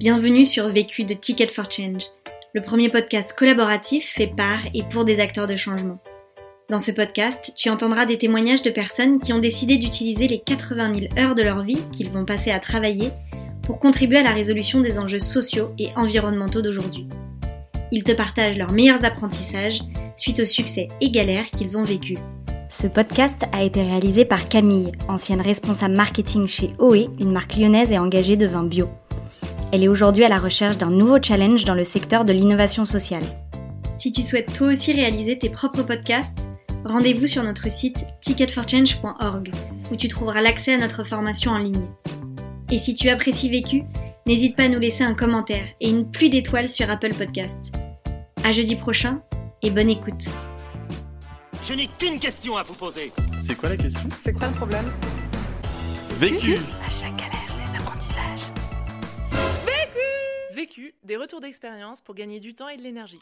Bienvenue sur Vécu de Ticket for Change, le premier podcast collaboratif fait par et pour des acteurs de changement. Dans ce podcast, tu entendras des témoignages de personnes qui ont décidé d'utiliser les 80 000 heures de leur vie qu'ils vont passer à travailler pour contribuer à la résolution des enjeux sociaux et environnementaux d'aujourd'hui. Ils te partagent leurs meilleurs apprentissages suite aux succès et galères qu'ils ont vécus. Ce podcast a été réalisé par Camille, ancienne responsable marketing chez OE, une marque lyonnaise et engagée de bio. Elle est aujourd'hui à la recherche d'un nouveau challenge dans le secteur de l'innovation sociale. Si tu souhaites toi aussi réaliser tes propres podcasts, rendez-vous sur notre site ticketforchange.org où tu trouveras l'accès à notre formation en ligne. Et si tu apprécies Vécu, n'hésite pas à nous laisser un commentaire et une pluie d'étoiles sur Apple Podcast. À jeudi prochain et bonne écoute. Je n'ai qu'une question à vous poser. C'est quoi la question? C'est quoi le problème? Vécu À chaque Des retours d'expérience pour gagner du temps et de l'énergie.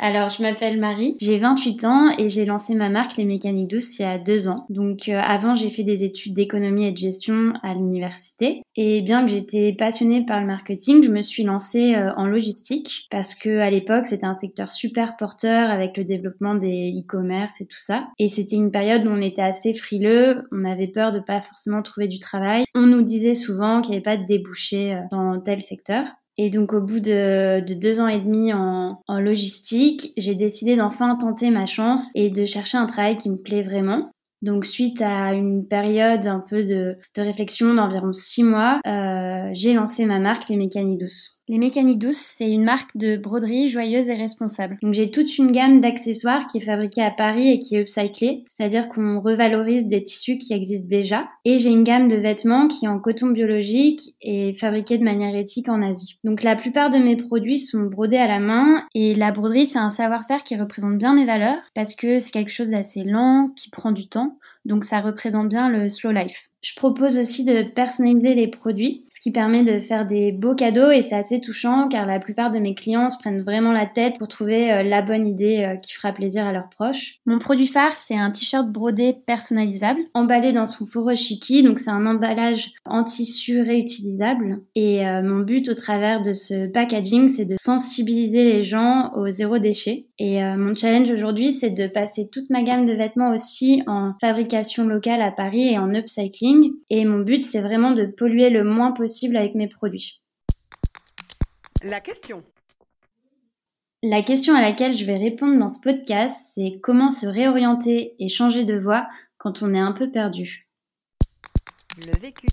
Alors, je m'appelle Marie, j'ai 28 ans et j'ai lancé ma marque Les Mécaniques Douces il y a deux ans. Donc, euh, avant, j'ai fait des études d'économie et de gestion à l'université. Et bien que j'étais passionnée par le marketing, je me suis lancée euh, en logistique parce que à l'époque, c'était un secteur super porteur avec le développement des e-commerce et tout ça. Et c'était une période où on était assez frileux, on avait peur de pas forcément trouver du travail. On nous disait souvent qu'il n'y avait pas de débouchés euh, dans tel secteur. Et donc au bout de, de deux ans et demi en, logistique, j'ai décidé d'enfin tenter ma chance et de chercher un travail qui me plaît vraiment. Donc suite à une période un peu de, de réflexion d'environ six mois, euh, j'ai lancé ma marque Les Mécaniques Douces. Les Mécaniques Douces, c'est une marque de broderie joyeuse et responsable. Donc j'ai toute une gamme d'accessoires qui est fabriquée à Paris et qui est upcyclée, c'est-à-dire qu'on revalorise des tissus qui existent déjà. Et j'ai une gamme de vêtements qui est en coton biologique et fabriquée de manière éthique en Asie. Donc la plupart de mes produits sont brodés à la main et la broderie c'est un savoir-faire qui représente bien mes valeurs parce que c'est quelque chose d'assez lent, qui prend du temps. Donc ça représente bien le slow life. Je propose aussi de personnaliser les produits, qui permet de faire des beaux cadeaux et c'est assez touchant car la plupart de mes clients se prennent vraiment la tête pour trouver euh, la bonne idée euh, qui fera plaisir à leurs proches. Mon produit phare, c'est un t-shirt brodé personnalisable, emballé dans son fourreau chiqui, donc c'est un emballage en tissu réutilisable. Et euh, mon but au travers de ce packaging, c'est de sensibiliser les gens au zéro déchet. Et mon challenge aujourd'hui, c'est de passer toute ma gamme de vêtements aussi en fabrication locale à Paris et en upcycling et mon but, c'est vraiment de polluer le moins possible avec mes produits. La question. La question à laquelle je vais répondre dans ce podcast, c'est comment se réorienter et changer de voie quand on est un peu perdu. Le vécu.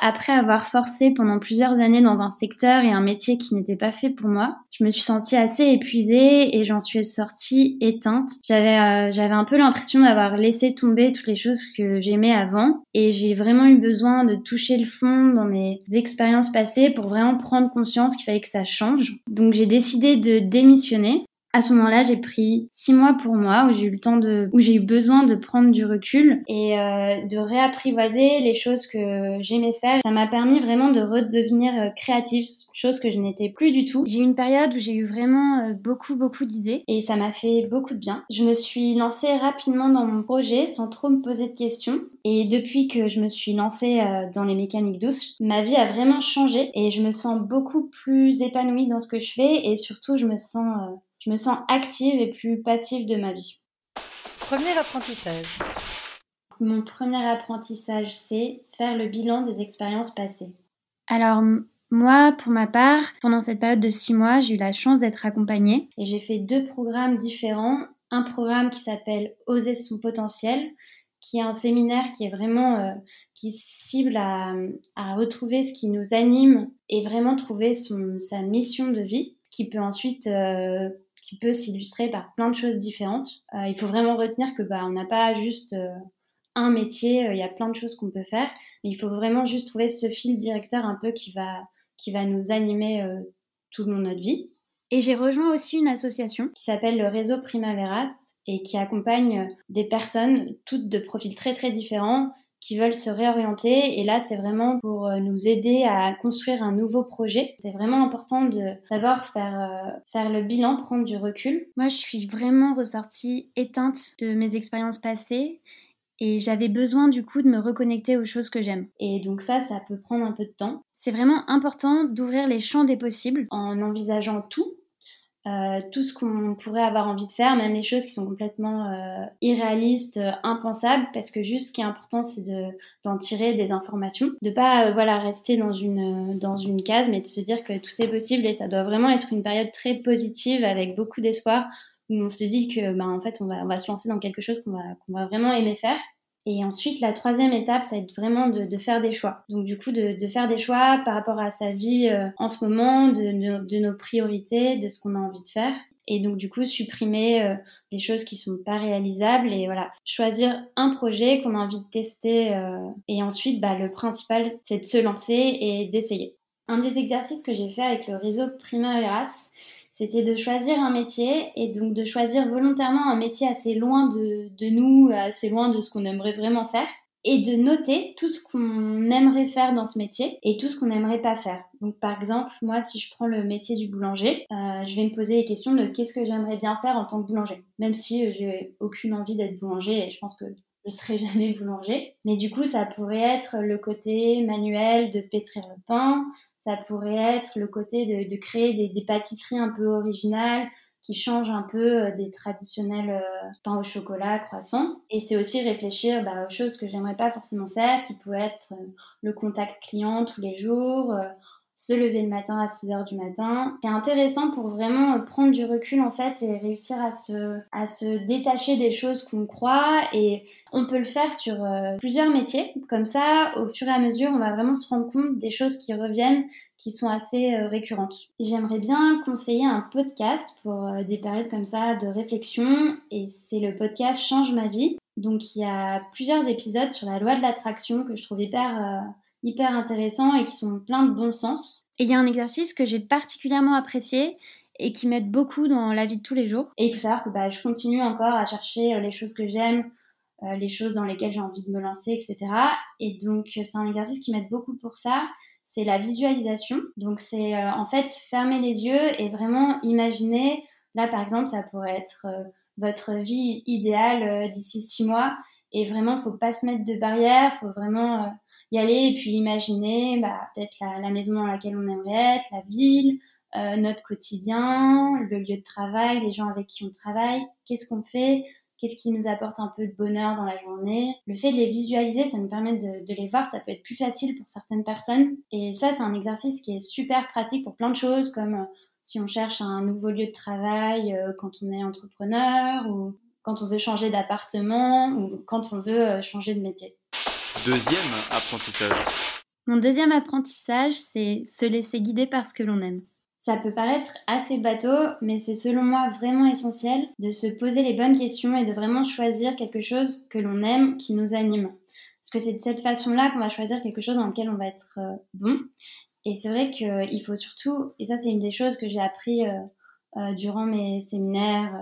Après avoir forcé pendant plusieurs années dans un secteur et un métier qui n'était pas fait pour moi, je me suis sentie assez épuisée et j'en suis sortie éteinte. J'avais euh, j'avais un peu l'impression d'avoir laissé tomber toutes les choses que j'aimais avant et j'ai vraiment eu besoin de toucher le fond dans mes expériences passées pour vraiment prendre conscience qu'il fallait que ça change. Donc j'ai décidé de démissionner à ce moment-là, j'ai pris six mois pour moi où j'ai eu le temps de, où j'ai eu besoin de prendre du recul et euh, de réapprivoiser les choses que j'aimais faire. Ça m'a permis vraiment de redevenir euh, créative, chose que je n'étais plus du tout. J'ai eu une période où j'ai eu vraiment euh, beaucoup, beaucoup d'idées et ça m'a fait beaucoup de bien. Je me suis lancée rapidement dans mon projet sans trop me poser de questions. Et depuis que je me suis lancée dans les mécaniques douces, ma vie a vraiment changé et je me sens beaucoup plus épanouie dans ce que je fais et surtout je me sens je me sens active et plus passive de ma vie. Premier apprentissage. Mon premier apprentissage, c'est faire le bilan des expériences passées. Alors, moi, pour ma part, pendant cette période de six mois, j'ai eu la chance d'être accompagnée et j'ai fait deux programmes différents. Un programme qui s'appelle Oser son potentiel, qui est un séminaire qui est vraiment euh, qui cible à, à, retrouver ce qui nous anime et vraiment trouver son, sa mission de vie, qui peut ensuite euh, qui peut s'illustrer par plein de choses différentes. Euh, il faut vraiment retenir que bah, on n'a pas juste euh, un métier, euh, il y a plein de choses qu'on peut faire, il faut vraiment juste trouver ce fil directeur un peu qui va, qui va nous animer tout de notre vie. Et j'ai rejoint aussi une association qui s'appelle le réseau Primaveras et qui accompagne des personnes, toutes de profils très très différents, qui veulent se réorienter. Et là, c'est vraiment pour euh, nous aider à construire un nouveau projet. C'est vraiment important de d'abord faire, euh, faire le bilan, prendre du recul. Moi, je suis vraiment ressortie éteinte de mes expériences passées Et j'avais besoin du coup de me reconnecter aux choses que j'aime. Et donc ça, ça peut prendre un peu de temps. C'est vraiment important d'ouvrir les champs des possibles en envisageant tout, euh, tout ce qu'on pourrait avoir envie de faire, même les choses qui sont complètement euh, irréalistes, euh, impensables, parce que juste ce qui est important, c'est de, d'en tirer des informations, de pas voilà rester dans une dans une case, mais de se dire que tout est possible et ça doit vraiment être une période très positive avec beaucoup d'espoir où on se dit que ben en fait on va on va se lancer dans quelque chose qu'on va qu'on va vraiment aimer faire et ensuite, la troisième étape, ça va être vraiment de, faire des choix. Donc du coup, de, faire des choix par rapport à sa vie euh, en ce moment, de, nos priorités, de ce qu'on a envie de faire. Et donc du coup, supprimer euh, les choses qui sont pas réalisables et voilà, choisir un projet qu'on a envie de tester. Euh, et ensuite, bah, le principal, c'est de se lancer et d'essayer. Un des exercices que j'ai fait avec le réseau Primaveras, c'était de choisir un métier et donc de choisir volontairement un métier assez loin de, de nous, assez loin de ce qu'on aimerait vraiment faire et de noter tout ce qu'on aimerait faire dans ce métier et tout ce qu'on n'aimerait pas faire. Donc par exemple, moi si je prends le métier du boulanger, euh, je vais me poser les questions de qu'est-ce que j'aimerais bien faire en tant que boulanger, même si euh, j'ai aucune envie d'être boulanger et je pense que je serai jamais boulanger. Mais du coup, ça pourrait être le côté manuel de pétrir le pain, ça pourrait être le côté de, créer des, pâtisseries un peu originales qui changent un peu euh, des traditionnels euh, pains au chocolat, croissants. Et c'est aussi réfléchir bah, aux choses que j'aimerais pas forcément faire, qui pourraient être euh, le contact client tous les jours, se lever le matin à 6 heures du matin. C'est intéressant pour vraiment prendre du recul en fait et réussir à se, à se détacher des choses qu'on croit et on peut le faire sur euh, plusieurs métiers. Comme ça, au fur et à mesure, on va vraiment se rendre compte des choses qui reviennent, qui sont assez euh, récurrentes. J'aimerais bien conseiller un podcast pour euh, des périodes comme ça de réflexion et c'est le podcast Change ma vie. Donc il y a plusieurs épisodes sur la loi de l'attraction que je trouve hyper hyper intéressants et qui sont pleins de bon sens. Et il y a un exercice que j'ai particulièrement apprécié et qui m'aide beaucoup dans la vie de tous les jours. Et il faut savoir que bah, je continue encore à chercher les choses que j'aime, euh, les choses dans lesquelles j'ai envie de me lancer, etc. Et donc c'est un exercice qui m'aide beaucoup pour ça. C'est la visualisation. Donc c'est euh, en fait fermer les yeux et vraiment imaginer. Là par exemple, ça pourrait être euh, votre vie idéale euh, d'ici six mois. Et vraiment, faut pas se mettre de barrières, faut vraiment y aller et puis imaginer bah, peut-être la, la, maison dans laquelle on aimerait être, la ville, euh, notre quotidien, le lieu de travail, les gens avec qui on travaille, qu'est-ce qu'on fait, qu'est-ce qui nous apporte un peu de bonheur dans la journée. Le fait de les visualiser, ça nous permet de, de les voir, ça peut être plus facile pour certaines personnes. Et ça, c'est un exercice qui est super pratique pour plein de choses, comme euh, si on cherche un nouveau lieu de travail, euh, quand on est entrepreneur, ou quand on veut changer d'appartement, ou quand on veut euh, changer de métier. Deuxième apprentissage. Mon deuxième apprentissage, c'est se laisser guider par ce que l'on aime. Ça peut paraître assez bateau, mais c'est selon moi vraiment essentiel de se poser les bonnes questions et de vraiment choisir quelque chose que l'on aime, qui nous anime. Parce que c'est de cette façon-là qu'on va choisir quelque chose dans lequel on va être euh, bon. Et c'est vrai qu'il faut surtout, et ça c'est une des choses que j'ai appris euh, euh, durant mes séminaires,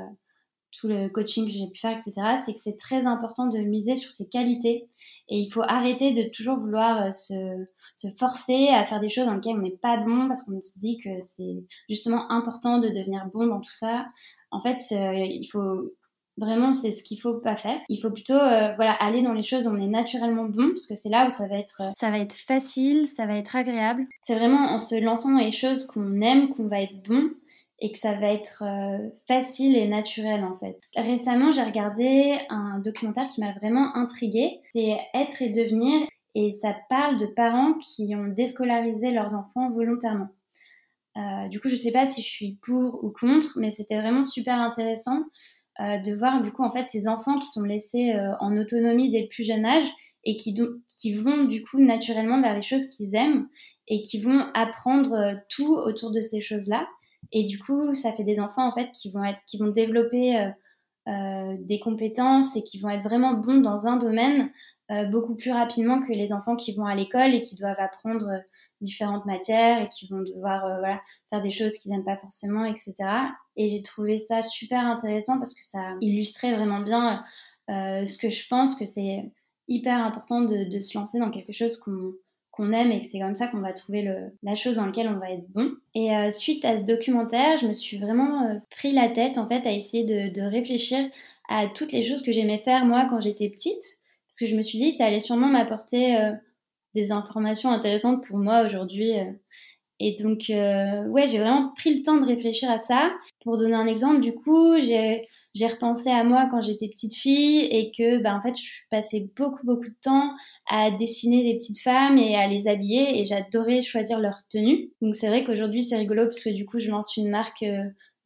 tout le coaching que j'ai pu faire, etc., c'est que c'est très important de miser sur ses qualités. Et il faut arrêter de toujours vouloir euh, se, forcer à faire des choses dans lesquelles on n'est pas bon parce qu'on se dit que c'est justement important de devenir bon dans tout ça. En fait, euh, il faut vraiment, c'est ce qu'il faut pas faire. Il faut plutôt euh, voilà, aller dans les choses où on est naturellement bon parce que c'est là où ça va être... ça va être facile, ça va être agréable. C'est vraiment en se lançant dans les choses qu'on aime qu'on va être bon et que ça va être euh, facile et naturel en fait. Récemment, j'ai regardé un documentaire qui m'a vraiment intriguée. C'est Être et devenir et ça parle de parents qui ont déscolarisé leurs enfants volontairement. Euh, du coup, je sais pas si je suis pour ou contre, mais c'était vraiment super intéressant euh, de voir du coup en fait ces enfants qui sont laissés en autonomie dès le plus jeune âge et qui, qui vont du coup naturellement vers les choses qu'ils aiment et qui vont apprendre tout autour de ces choses-là. Et du coup, ça fait des enfants en fait qui vont être, qui vont développer euh, euh, des compétences et qui vont être vraiment bons dans un domaine euh, beaucoup plus rapidement que les enfants qui vont à l'école et qui doivent apprendre différentes matières et qui vont devoir faire des choses qu'ils n'aiment pas forcément, etc. Et j'ai trouvé ça super intéressant parce que ça illustrait vraiment bien ce que je pense que c'est hyper important de, de, se lancer dans quelque chose qu'on qu'on aime et que c'est comme ça qu'on va trouver la chose dans laquelle on va être bon. Et euh, suite à ce documentaire, je me suis vraiment euh, pris la tête en fait à essayer de, réfléchir à toutes les choses que j'aimais faire moi quand j'étais petite. parce que je me suis dit ça allait sûrement m'apporter des informations intéressantes pour moi aujourd'hui. Et donc, ouais, j'ai vraiment pris le temps de réfléchir à ça. Pour donner un exemple, du coup, j'ai repensé à moi quand j'étais petite fille et que, ben, en fait, je passais beaucoup, beaucoup de temps à dessiner des petites femmes et à les habiller et j'adorais choisir leur tenue. Donc, c'est vrai qu'aujourd'hui, c'est rigolo parce que du coup, je lance une marque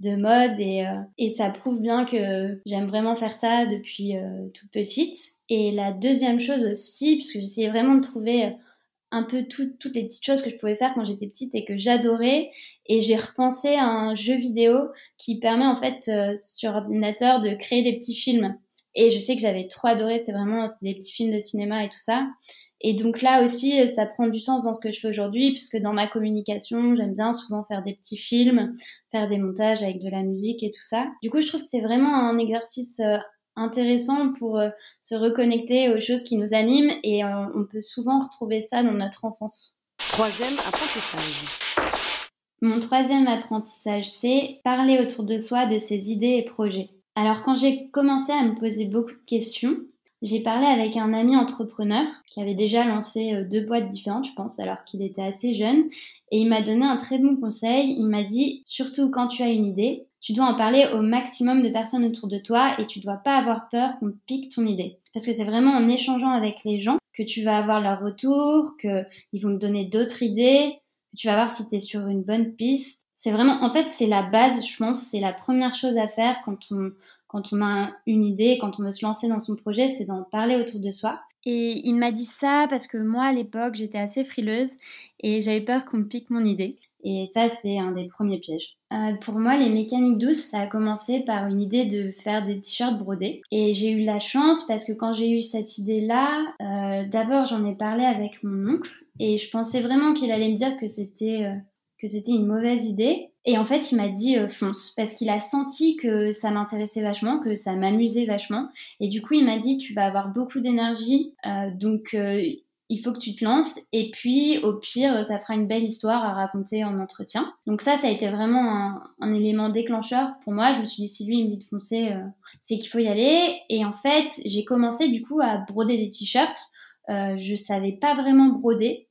de mode et, euh, et ça prouve bien que j'aime vraiment faire ça depuis euh, toute petite. Et la deuxième chose aussi, puisque j'essayais vraiment de trouver un peu toutes les petites choses que je pouvais faire quand j'étais petite et que j'adorais. Et j'ai repensé à un jeu vidéo qui permet en fait euh, sur ordinateur de créer des petits films. Et je sais que j'avais trop adoré, c'était vraiment des petits films de cinéma et tout ça. Et donc là aussi, ça prend du sens dans ce que je fais aujourd'hui, puisque dans ma communication, j'aime bien souvent faire des petits films, faire des montages avec de la musique et tout ça. Du coup, je trouve que c'est vraiment un exercice euh, intéressant pour euh, se reconnecter aux choses qui nous animent et euh, on peut souvent retrouver ça dans notre enfance. Troisième apprentissage. Mon troisième apprentissage, c'est parler autour de soi de ses idées et projets. Alors quand j'ai commencé à me poser beaucoup de questions, j'ai parlé avec un ami entrepreneur qui avait déjà lancé euh, deux boîtes différentes, je pense, alors qu'il était assez jeune. Et il m'a donné un très bon conseil. Il m'a dit, surtout quand tu as une idée, tu dois en parler au maximum de personnes autour de toi et tu dois pas avoir peur qu'on pique ton idée. Parce que c'est vraiment en échangeant avec les gens que tu vas avoir leur retour, qu'ils vont te donner d'autres idées, que tu vas voir si tu es sur une bonne piste. C'est vraiment, en fait, c'est la base, je pense, c'est la première chose à faire quand on, quand on a une idée, quand on veut se lancer dans son projet, c'est d'en parler autour de soi. Et il m'a dit ça parce que moi, à l'époque, j'étais assez frileuse et j'avais peur qu'on me pique mon idée. Et ça, c'est un des premiers pièges. Euh, pour moi, les mécaniques douces, ça a commencé par une idée de faire des t-shirts brodés. Et j'ai eu la chance parce que quand j'ai eu cette idée-là, euh, d'abord, j'en ai parlé avec mon oncle et je pensais vraiment qu'il allait me dire que c'était euh, c'était une mauvaise idée. Et en fait, il m'a dit euh, fonce parce qu'il a senti que ça m'intéressait vachement, que ça m'amusait vachement. Et du coup, il m'a dit tu vas avoir beaucoup d'énergie, euh, donc euh, il faut que tu te lances. Et puis, au pire, ça fera une belle histoire à raconter en entretien. Donc ça, ça a été vraiment un, un élément déclencheur pour moi. Je me suis dit si lui il me dit de foncer, c'est qu'il faut y aller. Et en fait, j'ai commencé du coup à broder des t-shirts. je savais pas vraiment broder.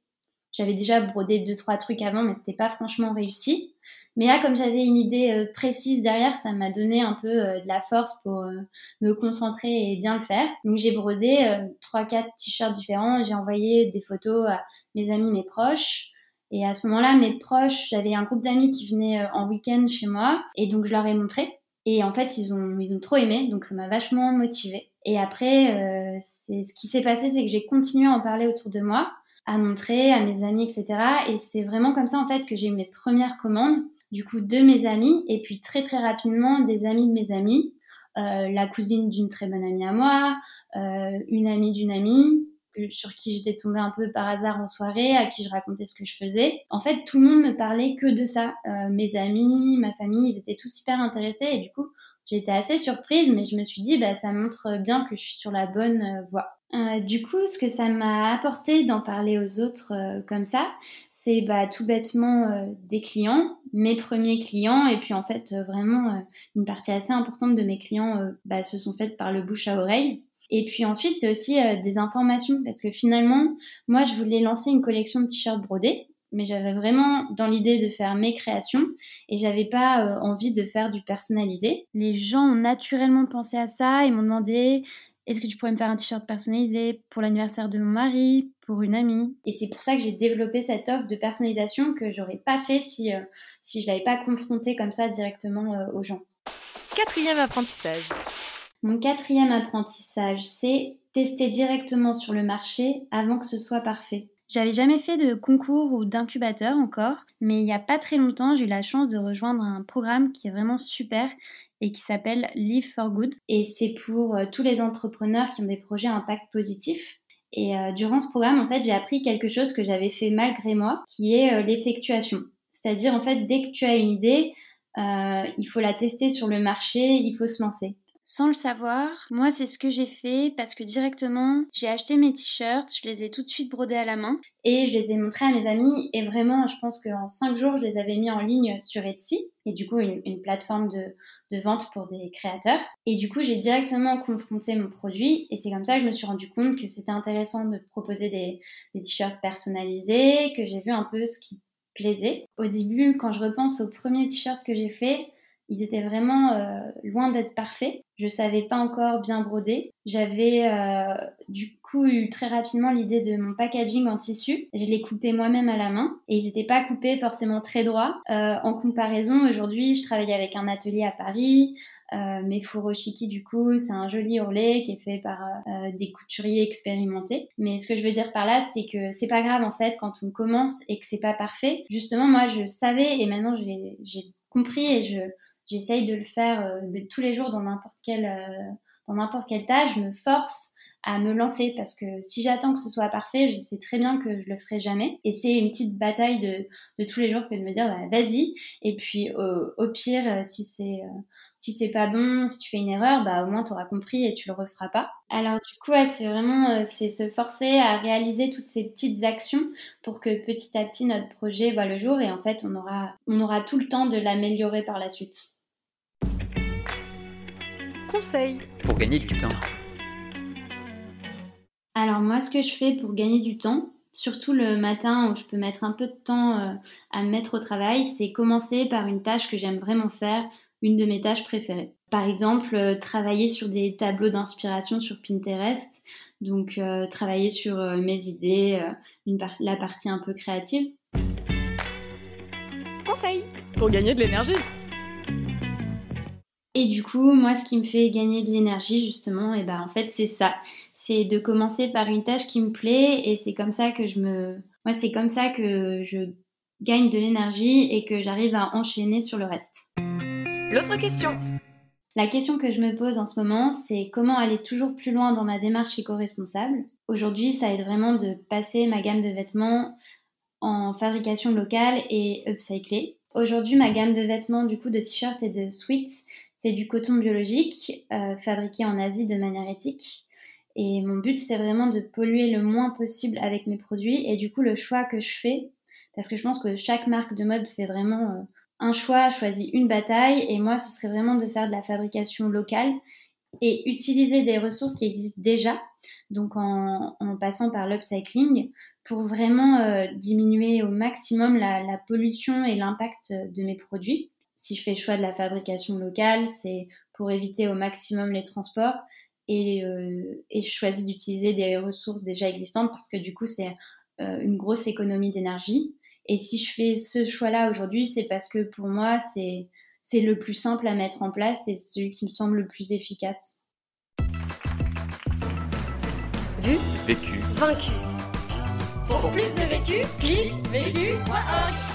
J'avais déjà brodé deux trois trucs avant, mais c'était pas franchement réussi. Mais là, comme j'avais une idée euh, précise derrière, ça m'a donné un peu euh, de la force pour euh, me concentrer et bien le faire. Donc j'ai brodé trois, quatre t-shirts différents. J'ai envoyé des photos à mes amis, mes proches. Et à ce moment-là, mes proches, j'avais un groupe d'amis qui venaient en week-end chez moi, et donc je leur ai montré. Et en fait, ils ont, ils ont trop aimé, donc ça m'a vachement motivée. Et après, c'est ce qui s'est passé, c'est que j'ai continué à en parler autour de moi à montrer à mes amis, etc. Et c'est vraiment comme ça en fait que j'ai eu mes premières commandes, du coup de mes amis, et puis très très rapidement des amis de mes amis, euh, la cousine d'une très bonne amie à moi, euh, une amie d'une amie sur qui j'étais tombée un peu par hasard en soirée, à qui je racontais ce que je faisais. En fait, tout le monde me parlait que de ça. Euh, mes amis, ma famille, ils étaient tous hyper intéressés et du coup, J'étais assez surprise, mais je me suis dit, bah, ça montre bien que je suis sur la bonne euh, voie. Euh, du coup, ce que ça m'a apporté d'en parler aux autres euh, comme ça, c'est bah, tout bêtement des clients, mes premiers clients, et puis en fait, vraiment, une partie assez importante de mes clients bah, se sont faites par le bouche à oreille. Et puis ensuite, c'est aussi des informations, parce que finalement, moi, je voulais lancer une collection de t-shirts brodés, mais j'avais vraiment dans l'idée de faire mes créations et j'avais pas euh, envie de faire du personnalisé. Les gens ont naturellement pensé à ça et m'ont demandé est-ce que tu pourrais me faire un t-shirt personnalisé pour l'anniversaire de mon mari, pour une amie? Et c'est pour ça que j'ai développé cette offre de personnalisation que j'aurais pas fait si, euh, si je l'avais pas confrontée comme ça directement euh, aux gens. Quatrième apprentissage. Mon quatrième apprentissage, c'est tester directement sur le marché avant que ce soit parfait. J'avais jamais fait de concours ou d'incubateur encore, mais il n'y a pas très longtemps, j'ai eu la chance de rejoindre un programme qui est vraiment super et qui s'appelle Live for Good. Et c'est pour euh, tous les entrepreneurs qui ont des projets à impact positif. Et euh, durant ce programme, en fait, j'ai appris quelque chose que j'avais fait malgré moi, qui est euh, l'effectuation. C'est-à-dire, en fait, dès que tu as une idée, il faut la tester sur le marché, il faut se lancer. Sans le savoir, moi c'est ce que j'ai fait parce que directement j'ai acheté mes t-shirts, je les ai tout de suite brodés à la main et je les ai montrés à mes amis et vraiment je pense qu'en 5 jours je les avais mis en ligne sur Etsy et du coup une, plateforme de, vente pour des créateurs. Et du coup, j'ai directement confronté mon produit et c'est comme ça que je me suis rendu compte que c'était intéressant de proposer des, t-shirts personnalisés, que j'ai vu un peu ce qui plaisait. Au début, quand je repense aux premiers t-shirts que j'ai faits, ils étaient vraiment euh, loin d'être parfaits. Je savais pas encore bien broder. J'avais euh, du coup eu très rapidement l'idée de mon packaging en tissu. Je l'ai coupé moi-même à la main et ils n'étaient pas coupés forcément très droits. Euh, en comparaison, aujourd'hui, je travaille avec un atelier à Paris. Euh, mes furoshiki, du coup, c'est un joli ourlet qui est fait par euh, des couturiers expérimentés. Mais ce que je veux dire par là, c'est que c'est pas grave en fait quand on commence et que c'est pas parfait. Justement, moi, je savais et maintenant j'ai compris et je j'essaye de le faire euh, de, tous les jours dans n'importe quelle euh, dans n'importe quelle tâche. Je me force à me lancer parce que si j'attends que ce soit parfait, je sais très bien que je le ferai jamais. Et c'est une petite bataille de, de, tous les jours que de me dire bah, vas-y. Et puis au pire, euh, si c'est si c'est pas bon, si tu fais une erreur, bah au moins tu auras compris et tu le referas pas. Alors du coup, c'est vraiment euh, c'est se forcer à réaliser toutes ces petites actions pour que petit à petit notre projet voit le jour et en fait on aura on aura tout le temps de l'améliorer par la suite. Conseil pour gagner du temps. Alors moi, ce que je fais pour gagner du temps, surtout le matin où je peux mettre un peu de temps euh, à me mettre au travail, c'est commencer par une tâche que j'aime vraiment faire une de mes tâches préférées. Par exemple, euh, travailler sur des tableaux d'inspiration sur Pinterest, donc euh, travailler sur euh, mes idées, une la partie un peu créative. Conseil pour gagner de l'énergie. Et du coup, moi, ce qui me fait gagner de l'énergie, justement, et ben en fait, c'est ça. C'est de commencer par une tâche qui me plaît, et c'est comme ça que je me, moi, c'est comme ça que je gagne de l'énergie et que j'arrive à enchaîner sur le reste. L'autre question. La question que je me pose en ce moment, c'est comment aller toujours plus loin dans ma démarche éco-responsable. Aujourd'hui, ça aide vraiment de passer ma gamme de vêtements en fabrication locale et upcyclée. Aujourd'hui, ma gamme de vêtements, du coup, de t-shirts et de sweats, c'est du coton biologique euh, fabriqué en Asie de manière éthique. Et mon but, c'est vraiment de polluer le moins possible avec mes produits. Et du coup, le choix que je fais, parce que je pense que chaque marque de mode fait vraiment euh, un choix, choisi une bataille, et moi, ce serait vraiment de faire de la fabrication locale et utiliser des ressources qui existent déjà, donc en, passant par l'upcycling, pour vraiment euh, diminuer au maximum la, pollution et l'impact de mes produits. Si je fais le choix de la fabrication locale, c'est pour éviter au maximum les transports et, euh, et je choisis d'utiliser des ressources déjà existantes parce que du coup, c'est euh, une grosse économie d'énergie. Et si je fais ce choix-là aujourd'hui, c'est parce que pour moi, c'est, c'est le plus simple à mettre en place et celui qui me semble le plus efficace. Vu, vécu, vaincu. Pour plus de vécu, clique vécu.org.